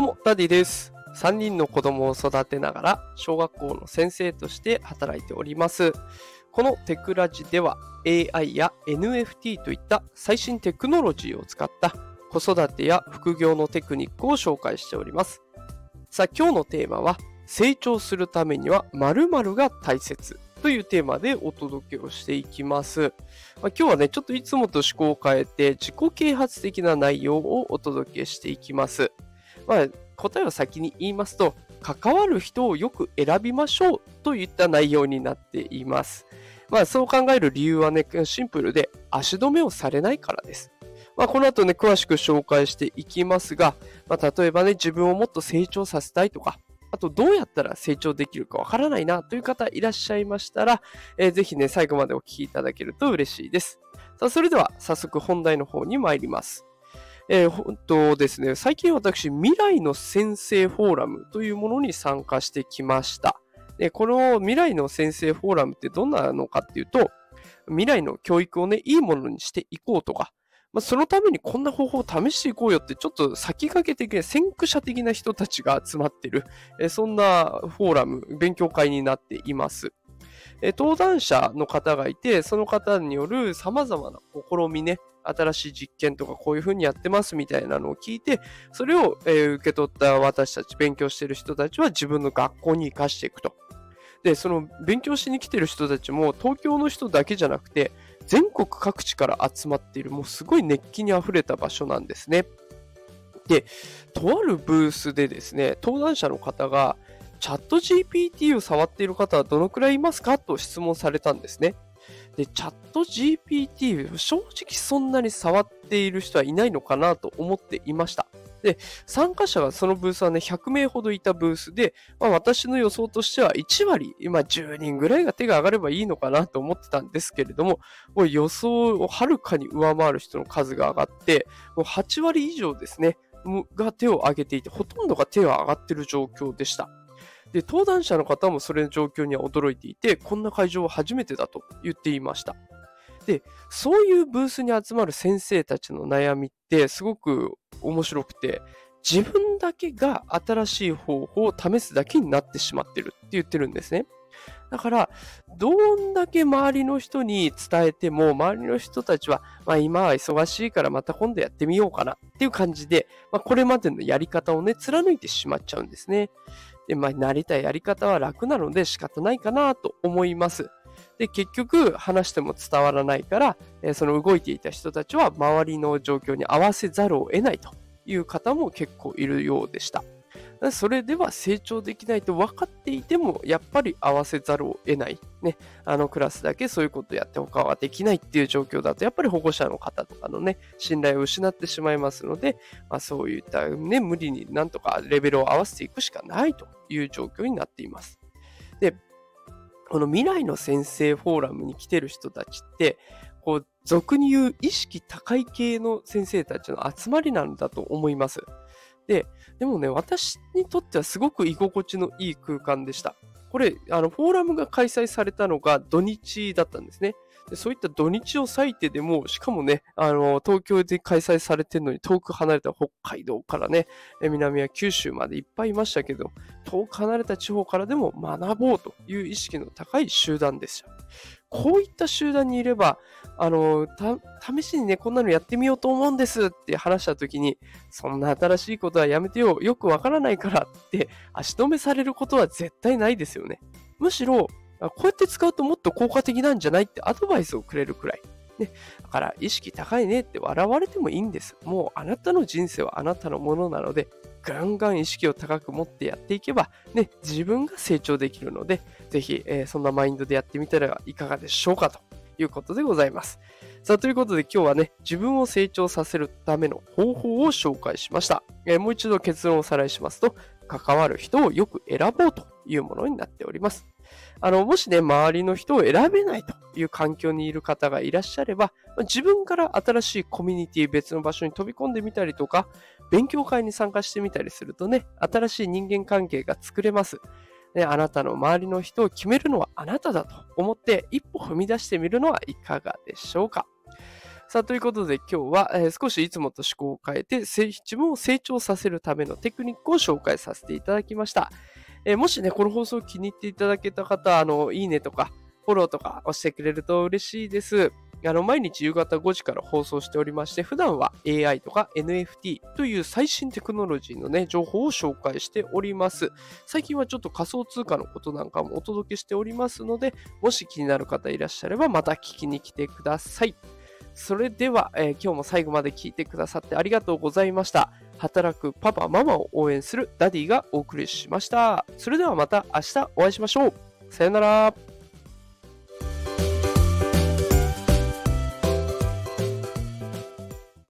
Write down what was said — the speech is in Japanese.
どうも、ダディです。3人の子供を育てながら、小学校の先生として働いております。このテクラジでは、AI や NFT といった最新テクノロジーを使った子育てや副業のテクニックを紹介しております。さあ、今日のテーマは、成長するためには〇〇が大切というテーマでお届けをしていきます。まあ、今日はね、ちょっといつもと趣向を変えて自己啓発的な内容をお届けしていきます。まあ、答えを先に言いますと、関わる人をよく選びましょうといった内容になっています。まあ、そう考える理由はね、シンプルで足止めをされないからです。まあ、この後ね、詳しく紹介していきますが、まあ、例えばね、自分をもっと成長させたいとか、あとどうやったら成長できるかわからないなという方いらっしゃいましたら、えーぜひね、最後までお聞きいただけると嬉しいです。さあ、それでは早速本題の方に参ります。えー、本当ですね、最近私、未来の先生フォーラムというものに参加してきました。でこの未来の先生フォーラムってどんなのかっていうと、未来の教育をね、いいものにしていこうとか、まあ、そのためにこんな方法を試していこうよって、ちょっと先駆け的な先駆者的な人たちが集まってる、えそんなフォーラム、勉強会になっています。え登壇者の方がいて、その方による様々な試みね、新しい実験とかこういうふうにやってますみたいなのを聞いて、それを、え受け取った私たち、勉強してる人たちは自分の学校に活かしていくと。で、その勉強しに来てる人たちも東京の人だけじゃなくて、全国各地から集まっている、もうすごい熱気にあふれた場所なんですね。で、とあるブースでですね、登壇者の方が、チャット GPT を触っている方はどのくらいいますか？と質問されたんですね。で、チャット GPT、正直そんなに触っている人はいないのかなと思っていました。で、参加者がそのブースはね、100名ほどいたブースで、まあ、私の予想としては1割、今10人ぐらいが手が挙がればいいのかなと思ってたんですけれども、もう予想をはるかに上回る人の数が上がって、もう8割以上ですね、が手を挙げていて、ほとんどが手が上がっている状況でした。で、登壇者の方もそれの状況には驚いていて、こんな会場は初めてだと言っていました。で、そういうブースに集まる先生たちの悩みってすごく面白くて、自分だけが新しい方法を試すだけになってしまってるって言ってるんですね。だから、どんだけ周りの人に伝えても、周りの人たちは、まあ今は忙しいからまた今度やってみようかなっていう感じで、まあこれまでのやり方をね、貫いてしまっちゃうんですね。で、まあなりたいやり方は楽なので仕方ないかなと思います。で、結局話しても伝わらないから、えその動いていた人たちは周りの状況に合わせざるを得ないという方も結構いるようでした。それでは成長できないと分かっていても、やっぱり合わせざるを得ない。ね。あのクラスだけそういうことやって他はできないっていう状況だと、やっぱり保護者の方とかのね、信頼を失ってしまいますので、まあ、そういったね、無理になんとかレベルを合わせていくしかないという状況になっています。で、この未来の先生フォーラムに来てる人たちって、こう、俗に言う意識高い系の先生たちの集まりなんだと思います。で、でもね、私にとってはすごく居心地のいい空間でした。これ、あの、フォーラムが開催されたのが土日だったんですね。でそういった土日を割いてでも、しかもね、あの、東京で開催されてるのに遠く離れた北海道からね、南は九州までいっぱいいましたけど、遠く離れた地方からでも学ぼうという意識の高い集団でした。こういった集団にいれば、あの、試しにね、こんなのやってみようと思うんですって話した時に、そんな新しいことはやめてよ、よくわからないからって足止めされることは絶対ないですよね。むしろ、こうやって使うともっと効果的なんじゃないってアドバイスをくれるくらい。ね、だから意識高いねって笑われてもいいんです。もうあなたの人生はあなたのものなので、ガンガン意識を高く持ってやっていけば、ね、自分が成長できるので、ぜひ、えーそんなマインドでやってみたらいかがでしょうかということでございます。さあ、ということで今日はね、自分を成長させるための方法を紹介しました。えーもう一度結論をおさらいしますと、関わる人をよく選ぼうというものになっております。あの、もしね、周りの人を選べないという環境にいる方がいらっしゃれば、自分から新しいコミュニティ、別の場所に飛び込んでみたりとか、勉強会に参加してみたりするとね、新しい人間関係が作れます。ね、あなたの周りの人を決めるのはあなただと思って一歩踏み出してみるのはいかがでしょうか。さあ、ということで今日は、えー少しいつもと思考を変えて、自分を成長させるためのテクニックを紹介させていただきました。えーもしね、この放送気に入っていただけた方、あの、いいねとか、フォローとか押してくれると嬉しいです。あの、毎日夕方5時から放送しておりまして、普段は AI とか NFT という最新テクノロジーのね、情報を紹介しております。最近はちょっと仮想通貨のことなんかもお届けしておりますので、もし気になる方いらっしゃれば、また聞きに来てください。それでは、えー今日も最後まで聞いてくださってありがとうございました。働くパパ、ママを応援するダディがお送りしました。それではまた明日お会いしましょう。さよなら。